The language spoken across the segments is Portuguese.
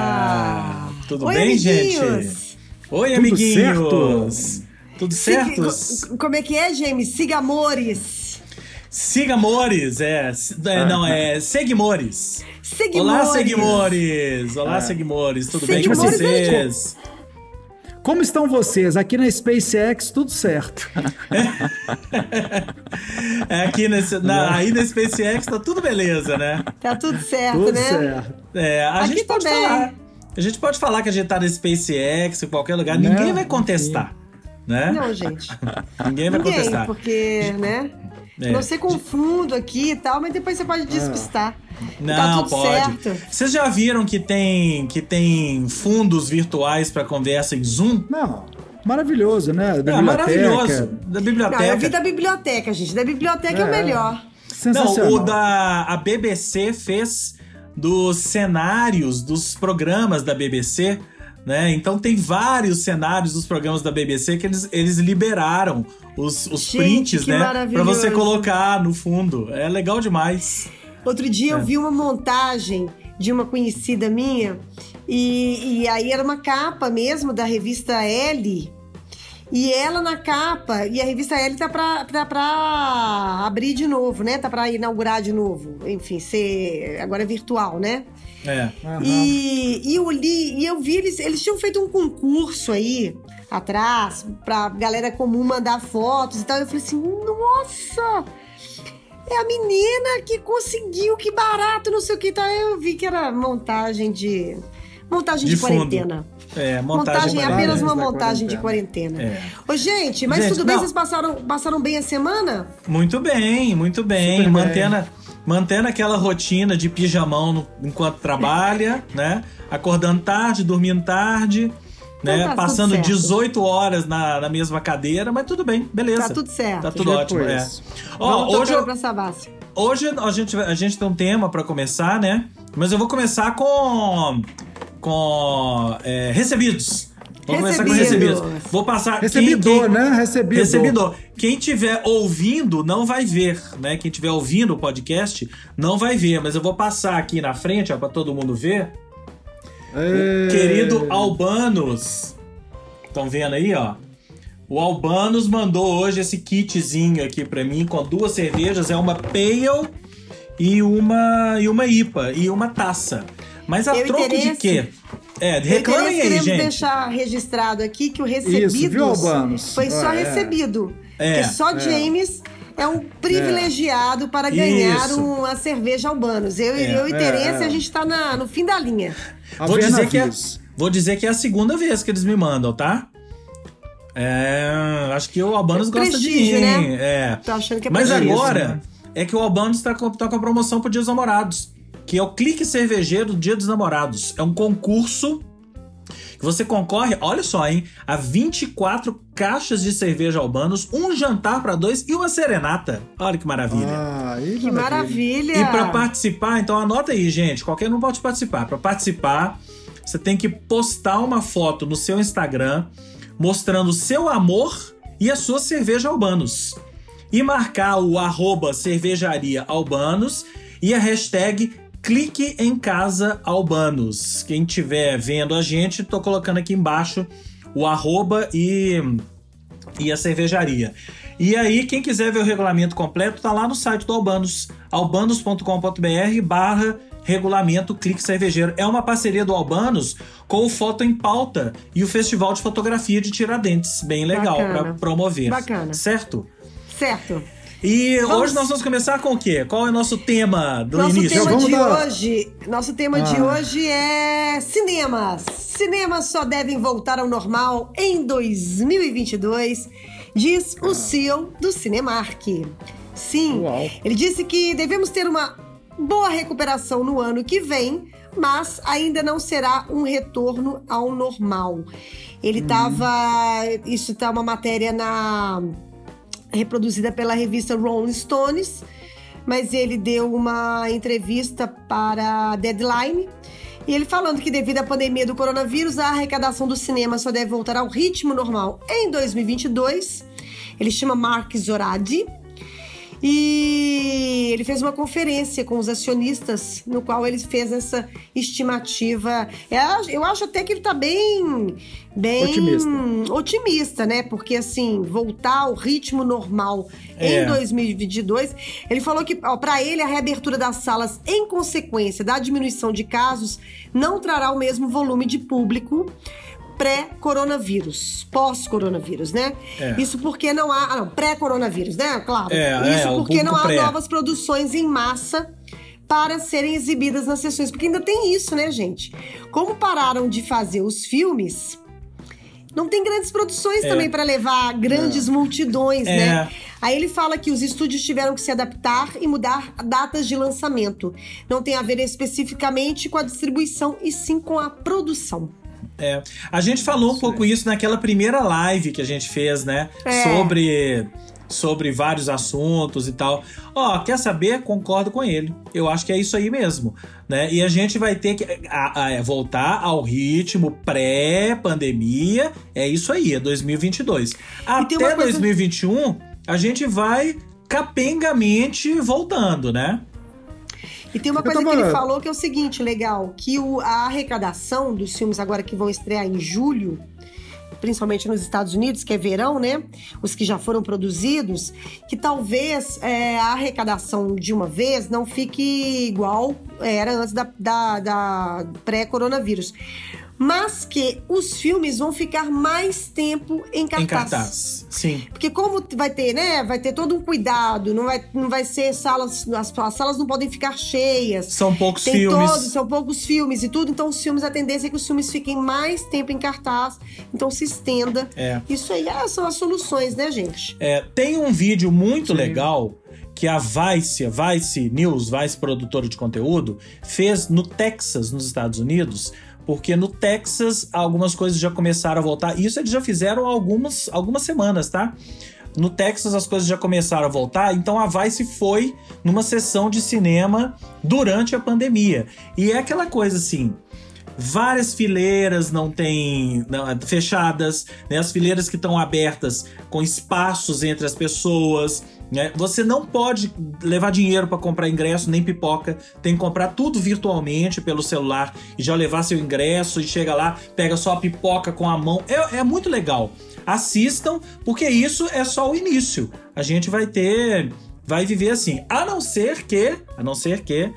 Olá! Tudo Oi, bem, gente? amiguinhos. Oi, Tudo amiguinhos! Tudo certo? Siga- como é que é, James? Siga amores. Siga Amores, é. é, Não, é Seguimores. Olá, Seguimores. Seguimores! Olá, É. Seguimores! Tudo bem com Seguimores, vocês? Como estão vocês? Aqui na SpaceX, tudo certo. É, aqui nesse, na, aí na SpaceX tá tudo beleza, né? Tá tudo certo, tudo né? certo. É, a Aqui gente pode também. falar. A gente pode falar que a gente tá na SpaceX, em qualquer lugar, Né? ninguém vai contestar. Né? Não, gente. Ninguém vai Ninguém, contestar. porque, né? É. Não confundo aqui e tal, mas depois você pode despistar. Não, tá tudo pode. certo. Vocês já viram que tem, que tem fundos virtuais para conversa em Zoom? Não, maravilhoso, né? Da É biblioteca. maravilhoso. Da Não, biblioteca. eu vi da biblioteca, gente. Da biblioteca é, o É. melhor. Não, Sensacional. o da a BBC fez dos cenários dos programas da BBC, né? Então tem vários cenários dos programas da BBC que eles, eles liberaram os, os Gente, prints, né? Pra maravilhoso. você colocar no fundo. É legal demais. Outro dia É. eu vi uma montagem de uma conhecida minha e, e aí era uma capa mesmo da revista L. E ela na capa, e a revista L tá pra, tá pra abrir de novo, né? Tá pra inaugurar de novo. Enfim, ser. Agora é virtual, né? É. Aham. E, e eu li, e eu vi, eles, eles tinham feito um concurso aí atrás pra galera comum mandar fotos e tal. Eu falei assim, nossa! É a menina que conseguiu, que barato, não sei o que. Então eu vi que era montagem de. Montagem de, De fundo. quarentena. É, Montagem, montagem, apenas uma montagem de quarentena. É. Ô, gente, mas Gente, tudo bem? não. Vocês passaram, passaram bem a semana? Muito bem, muito bem. Super bem. Mantendo, mantendo aquela rotina de pijamão no- enquanto trabalha, né? Acordando tarde, dormindo tarde, né? Então tá tudo Passando certo. 18 horas na, na mesma cadeira, mas tudo bem, beleza. Tá tudo certo. Tá tudo ótimo, é. Ó, hoje, eu- hoje a, gente, a gente tem um tema pra começar, né? Mas eu vou começar com. Com. é, recebidos. Vou começar com Recebidos. Vou passar. quem- Recebidor, quem- né? Recebidor. Recebidor. Quem tiver ouvindo não vai ver, né? Quem tiver ouvindo o podcast não vai ver, mas eu vou passar aqui na frente, ó, para todo mundo ver. É... Querido Albanos. Estão vendo aí, ó? O Albanos mandou hoje esse kitzinho aqui pra mim com duas cervejas, é uma Pale e uma e uma IPA e uma taça. Mas a Eu troco de interesse- quê? É, Eu reclamem aí, queremos gente. deixar registrado aqui que o Albanos? foi só Ah, é. recebido. É, Porque só é. James é um privilegiado para ganhar Isso. uma cerveja Albanos. Eu, É, eu e é, Terence, é. a gente tá na- no fim da linha. A Vou dizer, que é, vou dizer que é a segunda vez que eles me mandam, tá? É, acho que o Albanos É gosta de mim. né? É. Tô achando que é Mas agora né? é que o Albanos tá com, tá com a promoção pro Dia dos Namorados, que é o Clique Cervejeiro do Dia dos Namorados. É um concurso que você concorre, olha só, hein, a 24 caixas de cerveja Albanos, um jantar pra dois e uma serenata. Olha que maravilha. Ah, Que maravilha! E pra participar, então anota aí, gente. Qualquer um pode participar. Pra participar, você tem que postar uma foto no seu Instagram mostrando o seu amor e a sua cerveja Albanos. E marcar o arroba cervejaria Albanos e a hashtag clique em casa Albanos. Quem estiver vendo a gente, tô colocando aqui embaixo o arroba e e a cervejaria. E aí, quem quiser ver o regulamento completo, tá lá no site do Albanos, albanos.com.br barra regulamento Clique Cervejeiro. É uma parceria do Albanos com o Foto em Pauta e o Festival de Fotografia de Tiradentes. Bem legal para promover. Bacana. Certo? Certo. E Vamos- hoje nós vamos começar com o quê? Qual é o nosso tema do Nosso início? tema Vamos de dar- hoje, nosso tema de Ah. hoje é cinemas. Cinemas só devem voltar ao normal em 2022, diz o CEO do Cinemark. Sim, Uau. ele disse que devemos ter uma boa recuperação no ano que vem, mas ainda não será um retorno ao normal. Ele estava, isso tá uma matéria na reproduzida pela revista Rolling Stones, mas ele deu uma entrevista para Deadline e ele falando que devido à pandemia do coronavírus, a arrecadação do cinema só deve voltar ao ritmo normal em 2022. Ele chama Mark Zoradi. E ele fez uma conferência com os acionistas, no qual ele fez essa estimativa. É, eu acho até que ele está bem, bem otimista. otimista, né? Porque assim, voltar ao ritmo normal É. em 2022, ele falou que para ele a reabertura das salas em consequência da diminuição de casos não trará o mesmo volume de público pré-coronavírus, pós-coronavírus, né? É. Isso porque não há, ah, não, pré-coronavírus, né? Claro. É, Isso é, porque não há pré. novas produções em massa para serem exibidas nas sessões, porque ainda tem isso, né, gente? Como pararam de fazer os filmes, não tem grandes produções É. também para levar grandes multidões, É. né? Aí ele fala que os estúdios tiveram que se adaptar e mudar datas de lançamento. Não tem a ver especificamente com a distribuição e sim com a produção. É. A gente falou um pouco isso naquela primeira live que a gente fez, né? É. Sobre, sobre vários assuntos e tal. Ó, quer saber? Concordo com ele. Eu acho que é isso aí mesmo, né? E a gente vai ter que a- a- voltar ao ritmo pré-pandemia. É isso aí, é 2022. tem Até coisa- 2021, a gente vai capengamente voltando, né? E tem uma Eu coisa que ele falou que é o seguinte, legal, que o- a arrecadação dos filmes agora que vão estrear em julho, principalmente nos Estados Unidos, que é verão, né? Os que já foram produzidos, que talvez é, a arrecadação de uma vez não fique igual era antes da, da- da pré-coronavírus. Mas que os filmes vão ficar mais tempo em cartaz. Em cartaz. Sim. Porque como vai ter, né? Vai ter todo um cuidado, não vai, não vai ser salas. As, as salas não podem ficar cheias. São poucos Tem filmes. todos, são poucos filmes e tudo, então os filmes, a tendência é que os filmes fiquem mais tempo em cartaz, então se estenda. É. Isso aí ah, são as soluções, né, gente? É, tem um vídeo muito Sim. legal que a Vice, a Vice News, Vice produtora de conteúdo, fez no Texas, nos Estados Unidos, porque no Texas algumas coisas já começaram a voltar. Isso eles já fizeram algumas, algumas semanas, tá? No Texas as coisas já começaram a voltar, então a Vice foi numa sessão de cinema durante a pandemia. E é aquela coisa assim, várias fileiras não tem não, fechadas, né? As fileiras que estão abertas com espaços entre as pessoas, né? Você não pode levar dinheiro para comprar ingresso nem pipoca, tem que comprar tudo virtualmente pelo celular e já levar seu ingresso e chega lá, pega só a pipoca com a mão. É, é muito legal. Assistam, porque isso é só o início. A gente vai ter vai viver assim, a não ser que, a não ser que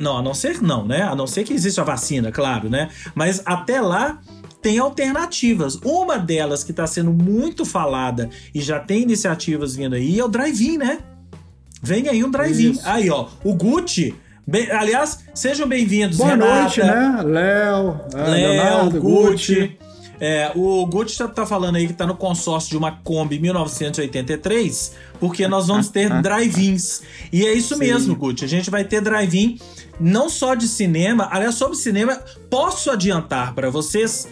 não, a não ser não, né? A não ser que exista a vacina, claro, né? Mas até lá tem alternativas. Uma delas que está sendo muito falada e já tem iniciativas vindo aí é o drive-in, né? Vem aí um drive-in. Aí, ó, o Gucci. bem- aliás, sejam bem-vindos, Boa Renata, noite, né? Léo, Léo, Leonardo, Gucci. É, o Gucci tá, tá falando aí que tá no consórcio de uma Kombi 1983, porque nós vamos ter drive-ins. E é isso Sim. mesmo, Gucci. A gente vai ter drive-in não só de cinema, aliás, sobre cinema, posso adiantar para vocês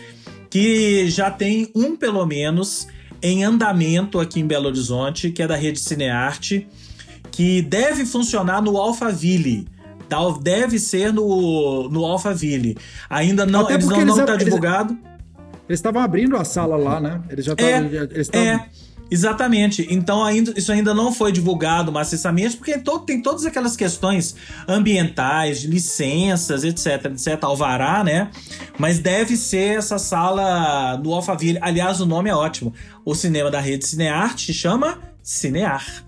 que já tem um pelo menos em andamento aqui em Belo Horizonte, que é da rede Cinearte, que deve funcionar no Alphaville. Deve ser no, no Alphaville. Ainda não, eles não, não eles- tá divulgado. Eles estavam abrindo a sala lá, né? Eles já É, estavam. eles estavam- É, exatamente. Então ainda, isso ainda não foi divulgado maciçamente, porque to- tem todas aquelas questões ambientais, de licenças, etc, etc, alvará, né? Mas deve ser essa sala no Alphaville. Aliás, o nome é ótimo. O cinema da rede Cinearte chama Cinear,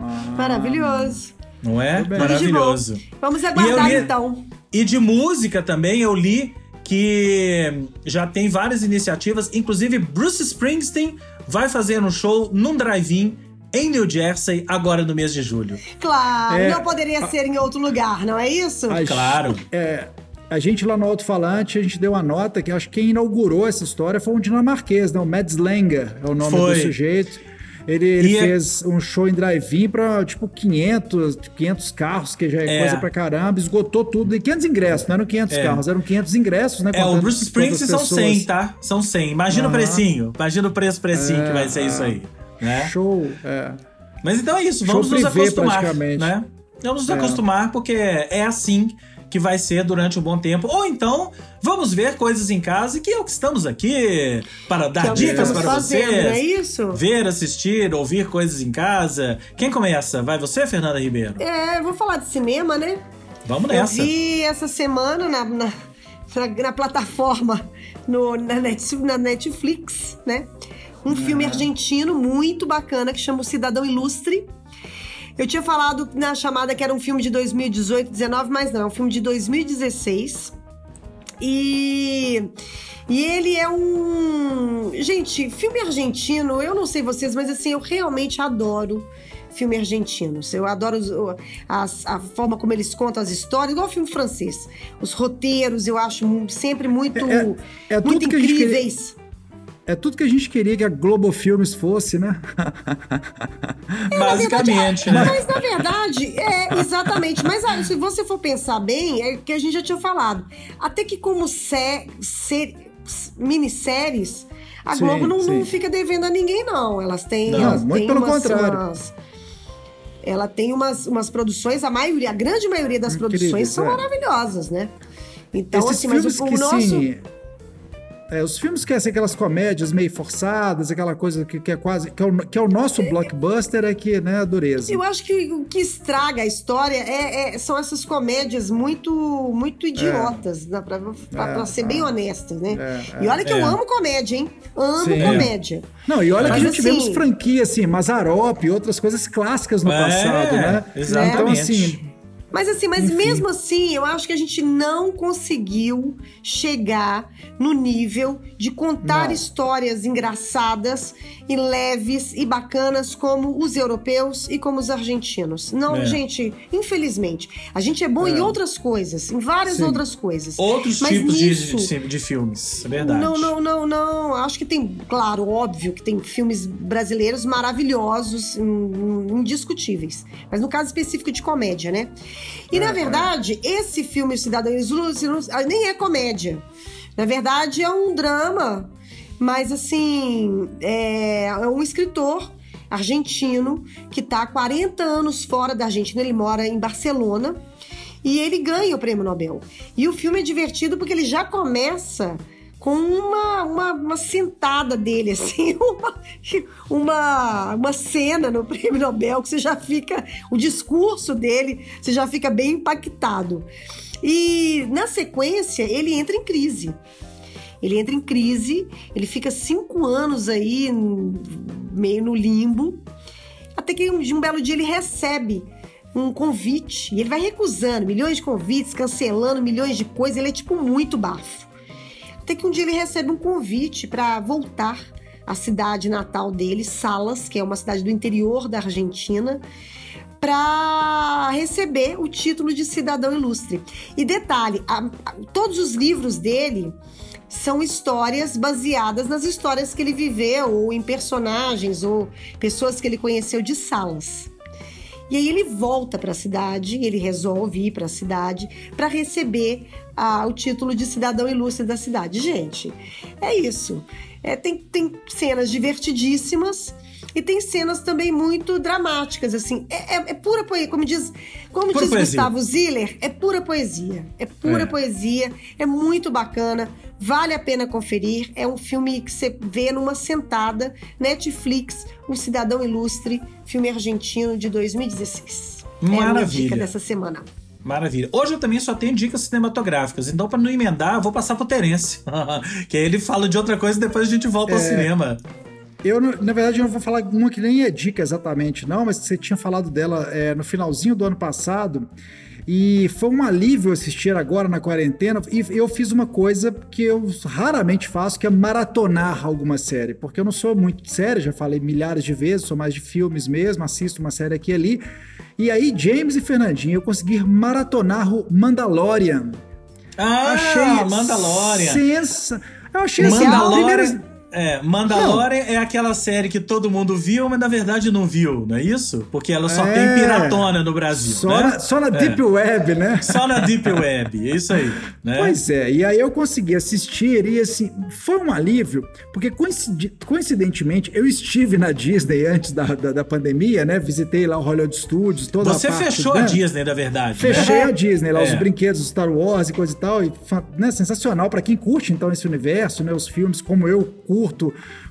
Ah, Maravilhoso. não é? Maravilhoso. Vamos aguardar E li- então. E de música também eu li que já tem várias iniciativas, inclusive Bruce Springsteen vai fazer um show num drive-in em New Jersey agora no mês de julho. Claro, É. não poderia ser em outro lugar, não é isso? a- Claro. É, a gente lá no Alto Falante, a gente deu uma nota que acho que quem inaugurou essa história foi um dinamarquês, né? O Mads Langer é o nome Foi. do sujeito. Ele, ele é- fez um show em drive-in pra, tipo, 500, 500 carros, que já é, É. coisa pra caramba. Esgotou tudo. E 500 ingressos, não eram 500 É. carros, eram 500 ingressos, né? É, o Bruce Springsteen são pessoas. 100, tá? São 100. Imagina o Aham. precinho. Imagina o preço precinho que É, vai ser isso é. aí. Né? Show, é. Mas então é isso, Show vamos nos privê, acostumar, né? Vamos nos É. acostumar porque é assim que vai ser durante um bom tempo. Ou então, vamos ver coisas em casa, que é o que estamos aqui para dar Que é dicas para fazendo, vocês. é isso? Ver, assistir, ouvir coisas em casa. Quem começa? Vai você, Fernanda Ribeiro? É, vou falar de cinema, né? Vamos Eu nessa. vi essa semana na, na, na- plataforma, no, na, Net- na Netflix, né? Um filme argentino muito bacana que chama O Cidadão Ilustre. Eu tinha falado na chamada que era um filme de 2018, 19, mas não, é um filme de 2016. E, e ele é um. Gente, filme argentino, eu não sei vocês, mas assim, eu realmente adoro filme argentino. Eu adoro as- a forma como eles contam as histórias, igual filme francês. Os roteiros eu acho sempre muito, É- é tudo muito a incríveis. É tudo que a gente queria que a Globo Filmes fosse, né? Basicamente, né? Mas na verdade, é exatamente. Mas se você for pensar bem, é que a gente já tinha falado. Até que como sé, sé, minisséries, a Sim, Globo não, não fica devendo a ninguém, não. Elas têm. Não, elas muito têm pelo umas- contrário. umas- ela tem umas, umas produções, a maioria, a grande maioria das Incríveis, produções são é. maravilhosas, né? Então, Esses assim, mas filmes o, o que nosso. sim. É, os filmes que são aquelas comédias meio forçadas, aquela coisa que, que é quase. Que é, o, que é o nosso blockbuster, é que, né, a dureza. Eu acho que o que estraga a história é- é- são essas comédias muito muito idiotas, né, pra, pra- É, pra ser é. bem honesta, né? É, e olha que é. eu amo comédia, hein? Amo Sim. comédia. Não, e olha Mas que já assim- tivemos franquia, assim, Mazarop e outras coisas clássicas no É, passado, né? exatamente. Então, assim, Mas assim, mas Enfim. mesmo assim, eu acho que a gente não conseguiu chegar no nível de contar Não. histórias engraçadas e leves e bacanas como os europeus e como os argentinos. Não, É. gente, infelizmente. A gente é bom em outras coisas, em várias Sim. outras coisas. Outros Mas tipos de, nisso- de, de filmes, é verdade. Não, não, não, não. Acho que tem, claro, óbvio que tem filmes brasileiros maravilhosos, in- indiscutíveis. Mas no caso específico de comédia, né? E É, na é. verdade, esse filme O Cidadão Ilustre nem é comédia. Na verdade, é um drama. Mas assim, é, é um escritor argentino que está há 40 anos fora da Argentina. Ele mora em Barcelona. E ele ganha o prêmio Nobel. E o filme é divertido porque ele já começa com uma, uma, uma sentada dele, assim, uma, uma, uma cena no prêmio Nobel que você já fica. O discurso dele, você já fica bem impactado. E na sequência, ele entra em crise. Ele entra em crise, ele fica cinco anos aí, meio no limbo, até que um, um belo dia ele recebe um convite e ele vai recusando milhões de convites, cancelando milhões de coisas. Ele é tipo muito bafo. Até que um dia ele recebe um convite para voltar à cidade natal dele, Salas, que é uma cidade do interior da Argentina, para receber o título de cidadão ilustre. E detalhe, a- a- todos os livros dele são histórias baseadas nas histórias que ele viveu, ou em personagens, ou pessoas que ele conheceu de Salas. E aí ele volta para a cidade, ele resolve ir para a cidade para receber ah, o título de cidadão ilustre da cidade. Gente, é isso. É, tem, tem cenas divertidíssimas e tem cenas também muito dramáticas, assim. É, é- é pura poesia, como diz, como Pura diz poesia. Gustavo Ziller, é pura poesia. É pura É. poesia, é muito bacana, vale a pena conferir. É um filme que você vê numa sentada, Netflix, Um Cidadão Ilustre, filme argentino de 2016. É a minha Maravilha. dica dessa semana. Maravilha. Hoje eu também só tenho dicas cinematográficas, então para não emendar, eu vou passar pro Terence. que aí ele fala de outra coisa e depois a gente volta É. ao cinema. Eu, na verdade, eu não vou falar uma que nem é dica exatamente, não, mas você tinha falado dela é, no finalzinho do ano passado. E foi um alívio assistir agora na quarentena. E eu fiz uma coisa que eu raramente faço, que é maratonar alguma série. Porque eu não sou muito de série, já falei milhares de vezes, sou mais de filmes mesmo, assisto uma série aqui e ali. E aí, James e Fernandinho, eu consegui maratonar o Mandalorian. Ah, Mandalorian. Sensa... Eu achei assim, Mandalorian. primeiro- É, Mandalorian é aquela série que todo mundo viu, mas na verdade não viu, não é isso? Porque ela só É. tem piratona no Brasil. Só, né? na, só na É. Deep Web, né? Só na Deep Web, é isso aí. Né? Pois é, e aí eu consegui assistir e assim, foi um alívio, porque coincidentemente eu estive na Disney antes da, da, da pandemia, né? Visitei lá o Hollywood Studios, toda Você a parte, fechou né? a Disney, na verdade. né? Fechei a Disney, lá É. os brinquedos do Star Wars e coisa e tal, e né, sensacional pra quem curte então esse universo, né, os filmes como eu curto,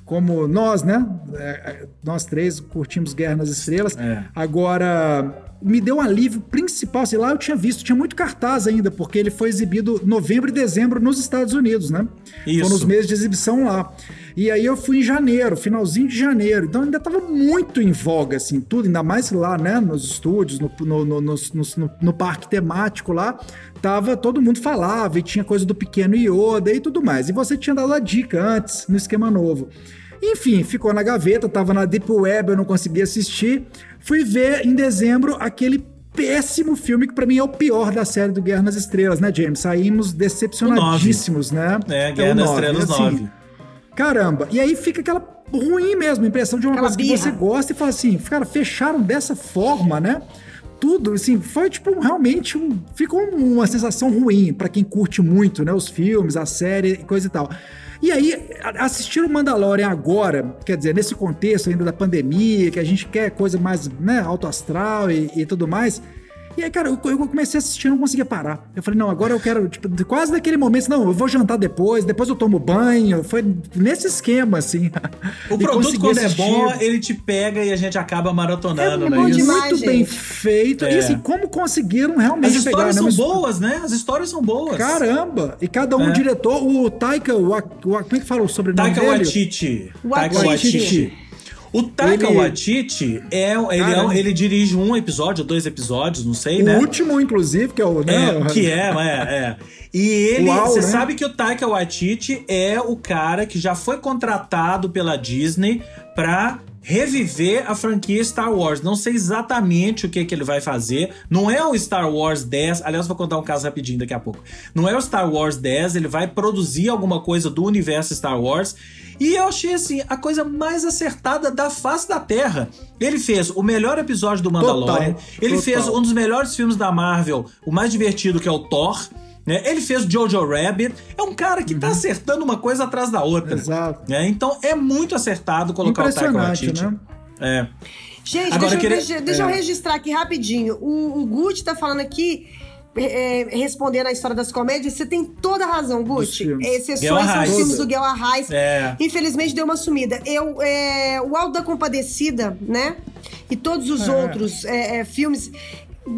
como nós, né, é, é, nós três curtimos Guerra nas Estrelas. É. Agora me deu um alívio principal, sei lá, eu tinha visto, tinha muito cartaz ainda, porque ele foi exibido novembro e dezembro nos Estados Unidos, né? Isso. Foram os meses de exibição lá. E aí eu fui em janeiro, finalzinho de janeiro. Então ainda tava muito em voga, assim, tudo, ainda mais lá, né, nos estúdios, no, no, no, no- no parque temático lá. Tava, todo mundo falava e tinha coisa do pequeno Yoda e tudo mais. E você tinha dado a dica antes, no esquema novo. Enfim, ficou na gaveta, tava na Deep Web, eu não consegui assistir. Fui ver em dezembro aquele péssimo filme que pra mim é o pior da série do Guerra nas Estrelas, né, James? Saímos decepcionadíssimos, né? É, Guerra o nas. Estrelas Assim, 9. Caramba, e aí fica aquela ruim mesmo, impressão de uma Aquela coisa que birra. você gosta e fala assim, cara, fecharam dessa forma, né? Tudo, assim, foi tipo realmente um, ficou uma sensação ruim pra quem curte muito, né, os filmes, a série e coisa e tal. E aí, assistir o Mandalorian agora, quer dizer, nesse contexto ainda da pandemia, que a gente quer coisa mais, né, alto astral e, e tudo mais. E aí, cara, eu, eu comecei a assistir e não conseguia parar. Eu falei, não, agora eu quero, tipo, de- quase naquele momento, não, eu vou jantar depois, depois eu tomo banho. Foi nesse esquema, assim. O E produto, quando é assistir. bom, ele te pega e a gente acaba É maratonando, né? Isso. demais. muito bem gente. feito. É. E assim, como conseguiram realmente As pegar histórias né, são his- boas, né? As histórias são boas. Caramba! E cada um É. diretor, o Taika, o, o como é que fala o sobrenome Taika dele? Waititi. Taika Waititi. Waititi. O Taika Ele- Waititi é, ele, é, Caramba. ele dirige um episódio, dois episódios, não sei, O né? último, inclusive, que é o... né, É, que é, é, é. E ele, Uau, você né? sabe que o Taika Waititi é o cara que já foi contratado pela Disney pra reviver a franquia Star Wars. Não sei exatamente o que, que ele vai fazer. Não é o Star Wars 10. Aliás, vou contar um caso rapidinho daqui a pouco. Não é o Star Wars 10. Ele vai produzir alguma coisa do universo Star Wars. E eu achei assim a coisa mais acertada da face da Terra. Ele fez o melhor episódio do Mandalorian. Total, ele total. fez um dos melhores filmes da Marvel, o mais divertido que é o Thor. Né? Ele fez Jojo Rabbit. É um cara que tá acertando uma coisa atrás da outra. Uhum. Exato. né? Então é muito acertado colocar o Taika Waititi. né? É. Gente, Agora, deixa, eu queria- deixa- deixa eu é. registrar aqui rapidinho. O, o Gucci tá falando aqui, é, é, respondendo a história das comédias. Você tem toda a razão, Gucci. Exceções são os filmes do Guelra Reis. É. Infelizmente deu uma sumida. Eu, é, o Alto da Compadecida, né? E todos os É. outros é, é, filmes.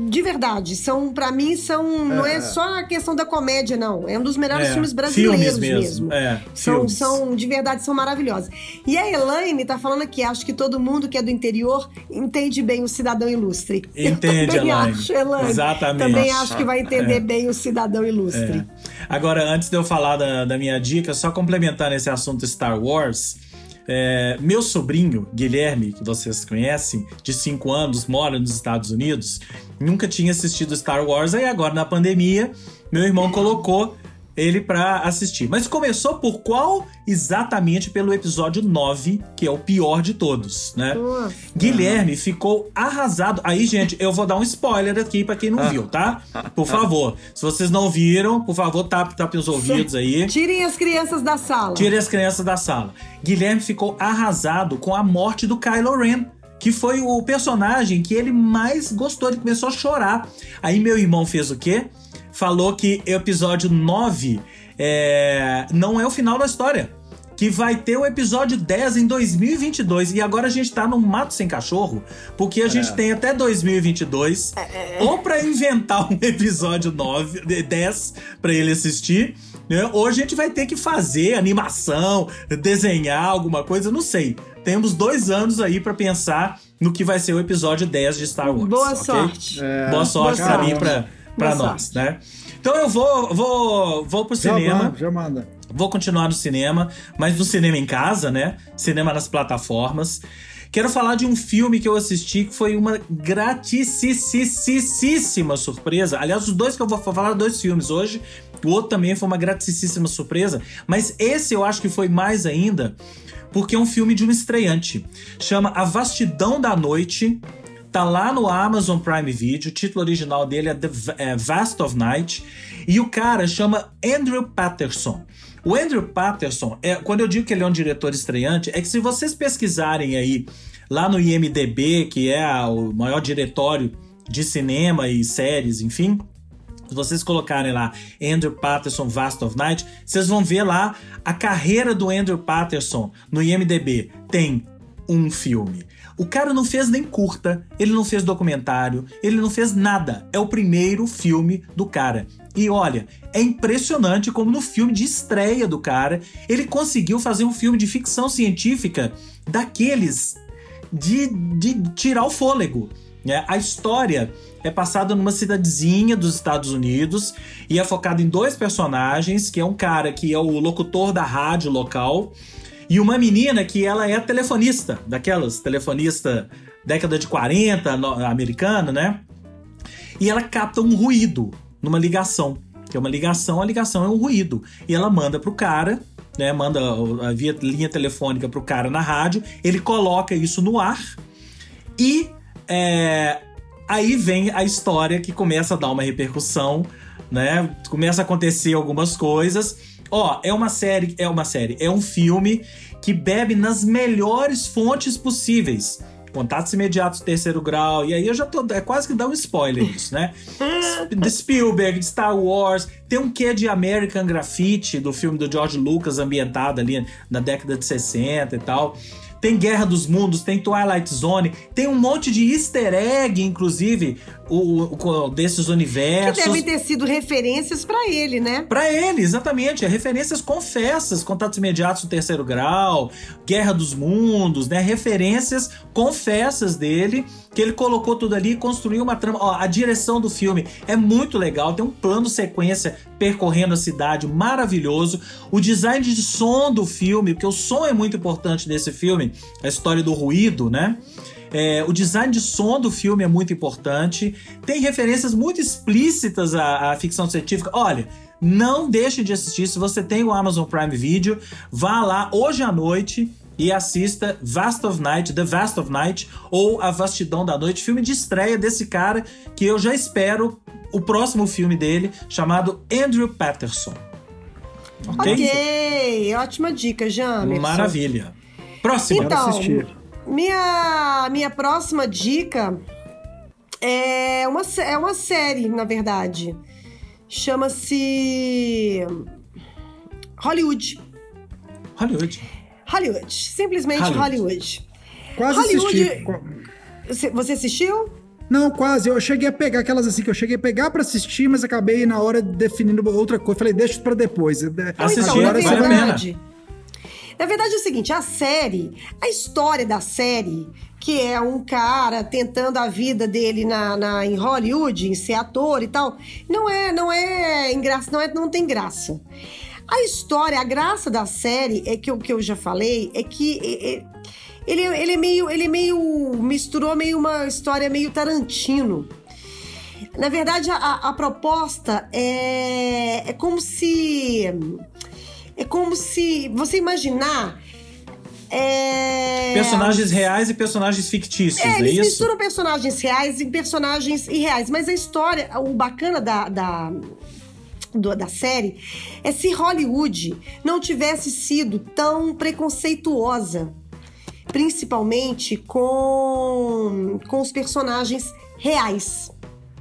De verdade, são para mim são não é só a questão da comédia não, é um dos melhores É, filmes brasileiros filmes mesmo, mesmo. é, são, filmes. são de verdade são maravilhosos. E a Elaine tá falando aqui, acho que todo mundo que é do interior entende bem o cidadão ilustre. Entende, Eu também Elaine. acho, Elaine. Exatamente. Também acho que vai entender É. bem o cidadão ilustre. É. Agora, antes de eu falar da, da minha dica, só complementar esse assunto Star Wars. É, meu sobrinho, Guilherme, que vocês conhecem, de 5 anos, mora nos Estados Unidos, nunca tinha assistido Star Wars, aí agora na pandemia, meu irmão colocou ele pra assistir. Mas começou por qual? Exatamente pelo episódio 9, que é o pior de todos, né? Nossa. Guilherme ficou arrasado. Aí, gente, eu vou dar um spoiler aqui pra quem não viu, tá? Por favor. Se vocês não viram, por favor, tape, tape os ouvidos aí. Tirem as crianças da sala. Tire as crianças da sala. Guilherme ficou arrasado com a morte do Kylo Ren. Que foi o personagem que ele mais gostou, ele começou a chorar. Aí meu irmão fez o quê? Falou que episódio 9 é, não é o final da história. Que vai ter o episódio 10 em 2022. E agora a gente tá no Mato Sem Cachorro, porque a gente tem até 2022 ou pra inventar um episódio 9, de- 10 pra ele assistir, né? Ou a gente vai ter que fazer animação, desenhar alguma coisa, não sei. Temos dois anos aí pra pensar no que vai ser o episódio 10 de Star Wars. Boa ok? sorte. É, Boa sorte Boa pra sorte. mim, pra, pra Boa nós, né? Então eu vou, vou, vou pro Já cinema. manda, já manda. Vou continuar no cinema, mas no cinema em casa, né? Cinema nas plataformas. Quero falar de um filme que eu assisti que foi uma graticíssima surpresa. Aliás, os dois que eu vou falar, dois filmes hoje. O outro também foi uma graticíssima surpresa. Mas esse eu acho que foi mais ainda, porque é um filme de um estreante. Chama A Vastidão da Noite. Tá lá no Amazon Prime Video. O título original dele é The é Vast of Night. E o cara chama Andrew Patterson. O Andrew Patterson, é, quando eu digo que ele é um diretor estreante, é que se vocês pesquisarem aí lá no IMDB, que é o maior diretório de cinema e séries, enfim, se vocês colocarem lá Andrew Patterson Vast of Night, vocês vão ver lá a carreira do Andrew Patterson no IMDB. Tem um filme. O cara não fez nem curta, ele não fez documentário, ele não fez nada. É o primeiro filme do cara. E olha, é impressionante como no filme de estreia do cara, ele conseguiu fazer um filme de ficção científica daqueles de, de tirar o fôlego. Né? A história é passada numa cidadezinha dos Estados Unidos e é focada em dois personagens, que é um cara que é o locutor da rádio local e uma menina que ela é telefonista, daquelas telefonista década de 40, americana, né? E ela capta um ruído numa ligação. Que é uma ligação, a ligação é um ruído. E ela manda pro cara, né? Manda a via linha telefônica pro cara na rádio, ele coloca isso no ar e é, aí vem a história que começa a dar uma repercussão, né? Começa a acontecer algumas coisas. Ó, é uma série, é uma série, é um filme que bebe nas melhores fontes possíveis Contatos imediatos terceiro grau. E aí eu já tô. É quase que dá um spoiler isso, né? de Spielberg, de Star Wars. Tem um quê de American Graffiti, do filme do George Lucas, ambientado ali na década de 60 e tal. Tem Guerra dos Mundos, tem Twilight Zone, tem um monte de easter egg, inclusive, o, o desses universos. Que devem ter sido referências para ele, né? Para ele, exatamente. É referências confessas, contatos imediatos do terceiro grau, Guerra dos Mundos, né? Referências confessas dele, que ele colocou tudo ali e construiu uma trama. Ó, a direção do filme é muito legal, tem um plano sequência percorrendo a cidade maravilhoso. O design de som do filme, porque o som é muito importante nesse filme, a história do ruído, né? É, o design de som do filme é muito importante. Tem referências muito explícitas à, à ficção científica. Olha, não deixe de assistir. Se você tem o Amazon Prime Video, vá lá hoje à noite e assista Vast of Night, The Vast of Night ou A Vastidão da Noite, filme de estreia desse cara que eu já espero o próximo filme dele, chamado Andrew Patterson. Ok, okay. ótima dica, Jamerson. Maravilha. Próxima. Então, minha, minha próxima dica é uma, é uma série, na verdade. Chama-se Hollywood. Hollywood. Hollywood. Simplesmente Hollywood. Hollywood. Quase Hollywood... assisti. Você assistiu? Não, quase. Eu cheguei a pegar aquelas assim que eu cheguei a pegar para assistir, mas acabei na hora definindo outra coisa. Falei, deixa isso pra depois. Assistir então, na verdade, na verdade é o seguinte, a série, a história da série, que é um cara tentando a vida dele na, na em Hollywood, em ser ator e tal, não é, não é engraçado, não é, não tem graça. A história, a graça da série é que o que eu já falei é que ele, ele é meio, ele é meio misturou meio uma história meio Tarantino. Na verdade, a, a proposta é, é como se é como se você imaginar. É... Personagens reais e personagens fictícios, é, é eles isso? misturam personagens reais e personagens irreais. Mas a história, o bacana da, da, da série é se Hollywood não tivesse sido tão preconceituosa, principalmente com, com os personagens reais.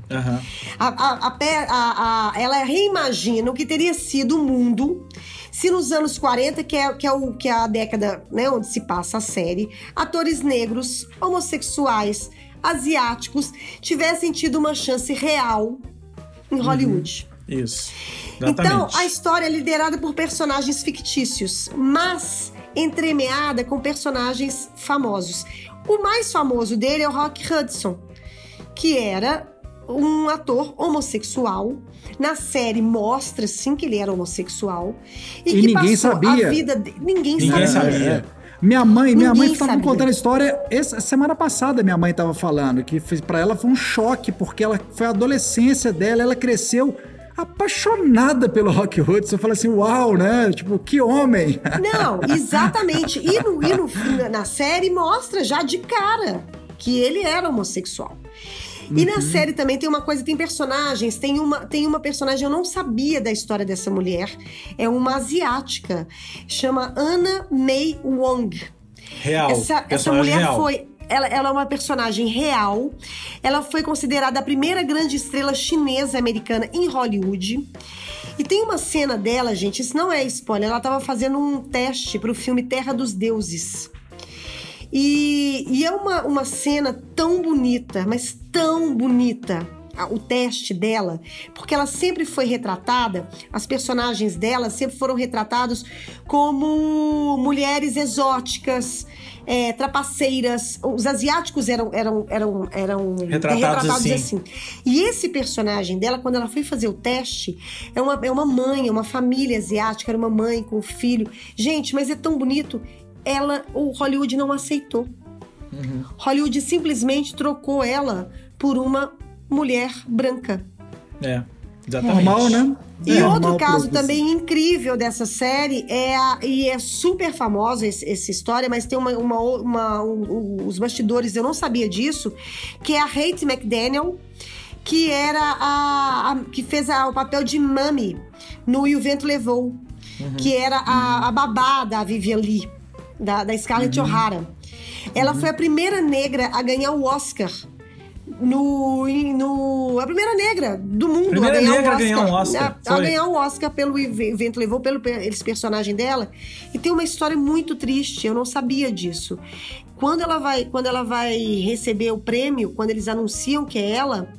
Uhum. A, a, a, a, ela reimagina o que teria sido o mundo se nos anos 40, que é, que é, o, que é a década né, onde se passa a série, atores negros, homossexuais, asiáticos tivessem tido uma chance real em uhum. Hollywood. Uhum. Isso. Exatamente. Então, a história é liderada por personagens fictícios, mas entremeada com personagens famosos. O mais famoso dele é o Rock Hudson, que era um ator homossexual. Na série mostra sim que ele era homossexual e, e que ninguém sabia. a vida de... ninguém, ninguém sabia. sabia. Minha mãe, minha Ninguém mãe estava sabe contando a história essa semana passada. Minha mãe estava falando que pra ela foi um choque porque ela foi a adolescência dela, ela cresceu apaixonada pelo Rock Hudson. Eu falo assim, uau, né? Tipo, que homem. Não, exatamente. E, no, e no- na série mostra já de cara que ele era homossexual. E na série também tem uma coisa, tem personagens, tem uma, tem uma personagem, eu não sabia da história dessa mulher, é uma asiática, chama Anna May Wong. Real. Essa, essa mulher real. foi. Ela, ela é uma personagem real. Ela foi considerada a primeira grande estrela chinesa americana em Hollywood. E tem uma cena dela, gente, isso não é spoiler, ela estava fazendo um teste para o filme Terra dos Deuses. E, e é uma, uma cena tão bonita, mas tão bonita. O teste dela, porque ela sempre foi retratada, as personagens dela sempre foram retratados como mulheres exóticas, é, trapaceiras. Os asiáticos eram, eram, eram, eram Retratados assim. assim. E esse personagem dela, quando ela foi fazer o teste, é uma, é uma mãe, é uma família asiática, era uma mãe com um filho. Gente, mas é tão bonito. Ela, o Hollywood não aceitou. Hollywood simplesmente trocou ela por uma mulher branca. É, exatamente. Normal, né? E É, outro caso também incrível dessa série é a, e é super famosa esse- essa história, mas tem uma, uma, uma- um- um- os bastidores eu não sabia disso, que é a Kate McDaniel, que era a, a- que fez a- o papel de Mami no E o Vento Levou, que era a, a babá da Vivian Lee, da, da Scarlett O'Hara. Ela foi a primeira negra a ganhar o Oscar no, no a primeira negra do mundo Primeira a ganhar negra o a Oscar, ganhar um Oscar, A, a foi. ganhar o Oscar pelo Ev- evento levou pelo pe- esse personagem dela. E tem uma história muito triste eu não sabia disso. Quando ela vai quando ela vai receber o prêmio quando eles anunciam que é ela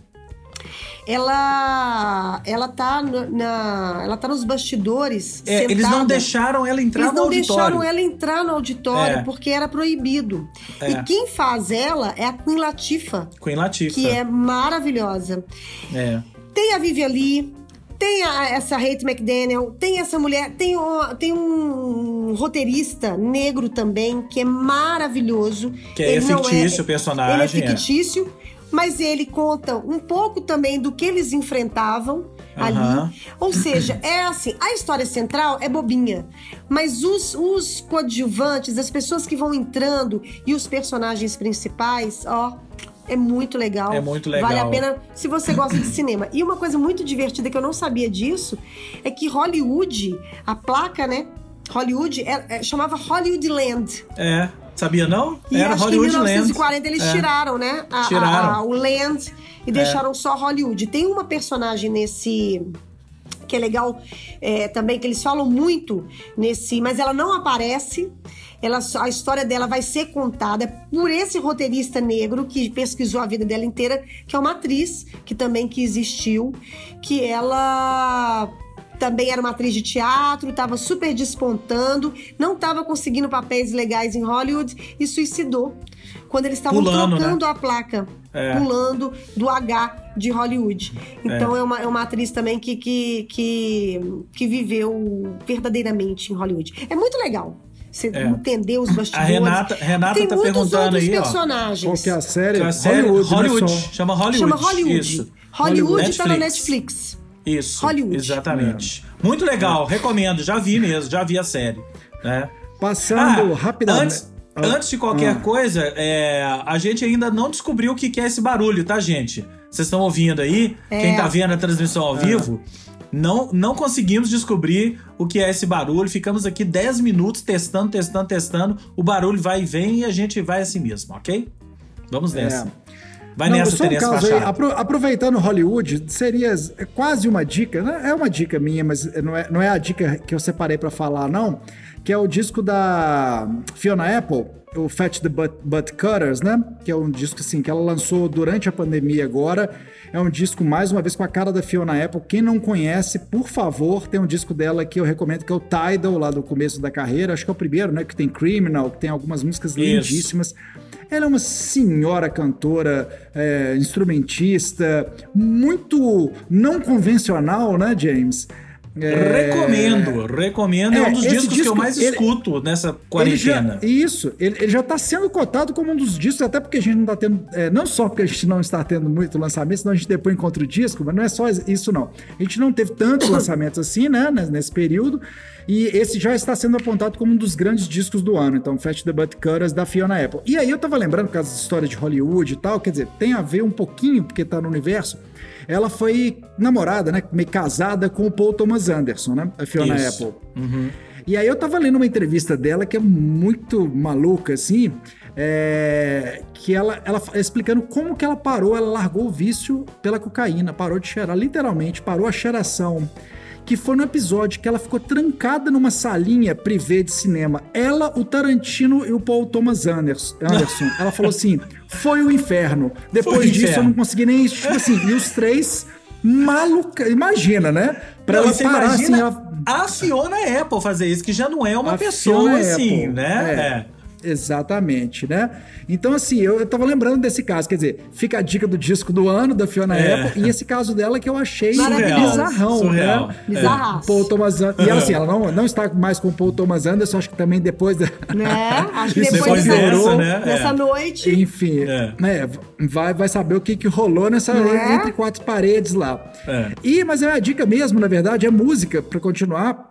ela ela tá na ela tá nos bastidores É, eles não sentada. deixaram ela entrar Eles no não auditório. deixaram ela entrar no auditório É. porque era proibido. É. E quem faz ela é a Queen Latifah, Queen Latifah. que é maravilhosa. É. Tem a Vivian Lee, tem a- essa Kate McDaniel, tem essa mulher, tem, um- tem um roteirista negro também, que é maravilhoso. Que é Ele não fictício o personagem, Ele é é. Mas ele conta um pouco também do que eles enfrentavam ali. Ou seja, é assim, a história central é bobinha, mas os, os coadjuvantes, as pessoas que vão entrando e os personagens principais, ó, é muito legal. É muito legal. Vale a pena se você gosta de cinema. E uma coisa muito divertida que eu não sabia disso é que Hollywood, a placa, né? Hollywood é- é- chamava Hollywood Land. É. Sabia não? E Era acho Hollywood que em Land. 1940 eles É. tiraram, né? a- a- Tiraram. a- o Land e deixaram só Hollywood. Tem uma personagem nesse que é legal é, também, que eles falam muito nesse, mas ela não aparece. Ela, a história dela vai ser contada por esse roteirista negro que pesquisou a vida dela inteira, que é uma atriz que também que existiu, que ela também era uma atriz de teatro, estava super despontando, não estava conseguindo papéis legais em Hollywood e suicidou. Quando eles estavam né? trocando a placa, É. pulando do H de Hollywood. Então é, uma, é uma atriz também que, que, que, que viveu verdadeiramente em Hollywood. É muito legal você É. entender os A bastidores. Renata, Renata Tem tá muitos perguntando outros aí, ó. personagens. Qual que é a série? A série Hollywood, Hollywood. né? Chama Hollywood. Chama Hollywood. Isso. Hollywood tá na Netflix. Isso. Hollywood. Exatamente. Muito legal, recomendo. Já vi mesmo, já vi a série. Né? Passando Ah, rapidamente. Antes, antes de qualquer Ah. coisa, é, a gente ainda não descobriu o que que é esse barulho, tá, gente? Vocês estão ouvindo aí? É. Quem tá vendo a transmissão É. ao vivo? Não, não conseguimos descobrir o que é esse barulho. Ficamos aqui 10 minutos testando, testando, testando. O barulho vai e vem e a gente vai assim mesmo, ok? Vamos nessa. Vai Não, nessa, só um caso aí, aproveitando Hollywood, seria quase uma dica, né? é uma dica minha, mas não é, não é a dica que eu separei pra falar, não, que é o disco da Fiona Apple, o Fat the Butt, Butt Cutters, né? Que é um disco assim, que ela lançou durante a pandemia agora. É um disco, mais uma vez, com a cara da Fiona Apple. Quem não conhece, por favor, tem um disco dela que eu recomendo, que é o Tidal, lá do começo da carreira. Acho que é o primeiro, né? Que tem Criminal, que tem algumas músicas Isso. lindíssimas. Ela é uma senhora cantora, é, instrumentista, muito não convencional, né, James? É... Recomendo, recomendo. É, é um dos discos disco, que eu mais ele, escuto nessa quarentena. Ele já, isso, ele, ele já está sendo cotado como um dos discos, até porque a gente não está tendo. É, não só porque a gente não está tendo muito lançamento, senão a gente depois encontra o disco, mas não é só isso, não. A gente não teve tantos lançamentos assim, né, nesse período. E esse já está sendo apontado como um dos grandes discos do ano. Então, Fat the Butt Cutters da Fiona Apple. E aí eu tava lembrando, com as histórias de Hollywood e tal, quer dizer, tem a ver um pouquinho, porque tá no universo. Ela foi namorada, né? Meio casada com o Paul Thomas Anderson, né? A Fiona Isso. Apple. Uhum. E aí eu tava lendo uma entrevista dela que é muito maluca, assim, é, que ela, ela explicando como que ela parou, ela largou o vício pela cocaína, parou de cheirar, literalmente, parou a cheiração que foi no episódio que ela ficou trancada numa salinha privê de cinema. Ela, o Tarantino e o Paul Thomas Anderson. ela falou assim: foi o inferno. Depois disso, inferno. eu não consegui nem. Tipo assim, e os três maluca. Imagina, né? Pra não, ela parar assim. Ela... A Fiona Apple fazer isso, que já não é uma pessoa assim, né? É. é. Exatamente, né? Então, assim, eu, eu tava lembrando desse caso, quer dizer, fica a dica do disco do ano da Fiona é. Apple e esse caso dela que eu achei Surreal. bizarrão, Surreal. né? Bizarraço. Paul Thomas Anderson. E assim, ela não, não está mais com o Paul Thomas Anderson, acho que também depois da... Né? Acho que depois dessa, né? nessa é. noite. Enfim, é. né? vai, vai saber o que, que rolou nessa né? entre quatro paredes lá. É. E, mas é a dica mesmo, na verdade, é música, para continuar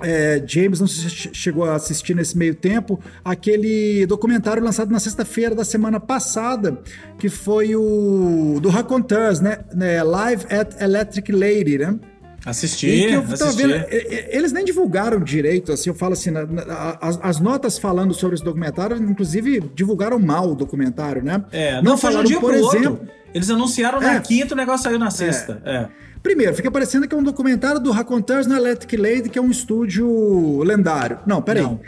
é, James, não chegou a assistir nesse meio tempo, aquele documentário lançado na sexta-feira da semana passada, que foi o do Raconteurs, né? né? Live at Electric Lady, né? Assisti, assisti. Vendo, eles nem divulgaram direito, assim, eu falo assim, na, na, as, as, notas falando sobre esse documentário, inclusive, divulgaram mal o documentário, né? É, não, não falaram, um dia por exemplo... Outro. Eles anunciaram na é, quinta, o negócio saiu na sexta. É. é. Primeiro, fica parecendo que é um documentário do Raconteurs no Electric Lady, que é um estúdio lendário. Não, peraí. Não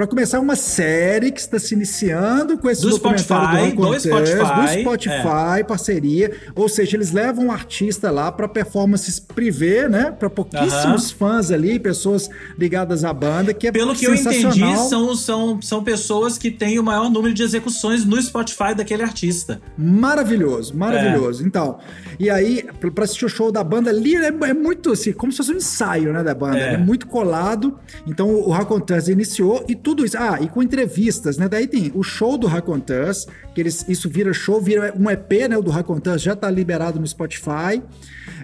para começar uma série que está se iniciando com esse do documentário Spotify, do, Spotify, do Spotify, é. parceria. Ou seja, eles levam um artista lá para performances privê, né? Para pouquíssimos fãs ali, pessoas ligadas à banda, que é Pelo que eu entendi, são, são, são pessoas que têm o maior número de execuções no Spotify daquele artista. Maravilhoso, maravilhoso. É. Então, e aí, para assistir o show da banda ali, é, é, muito assim, como se fosse um ensaio, né, da banda. É, é muito colado. Então, o Raconteurs iniciou e tudo tudo isso. Ah, e com entrevistas, né? Daí tem o show do Raconteurs, que eles, isso vira show, vira um EP, né? O do Raconteurs já tá liberado no Spotify.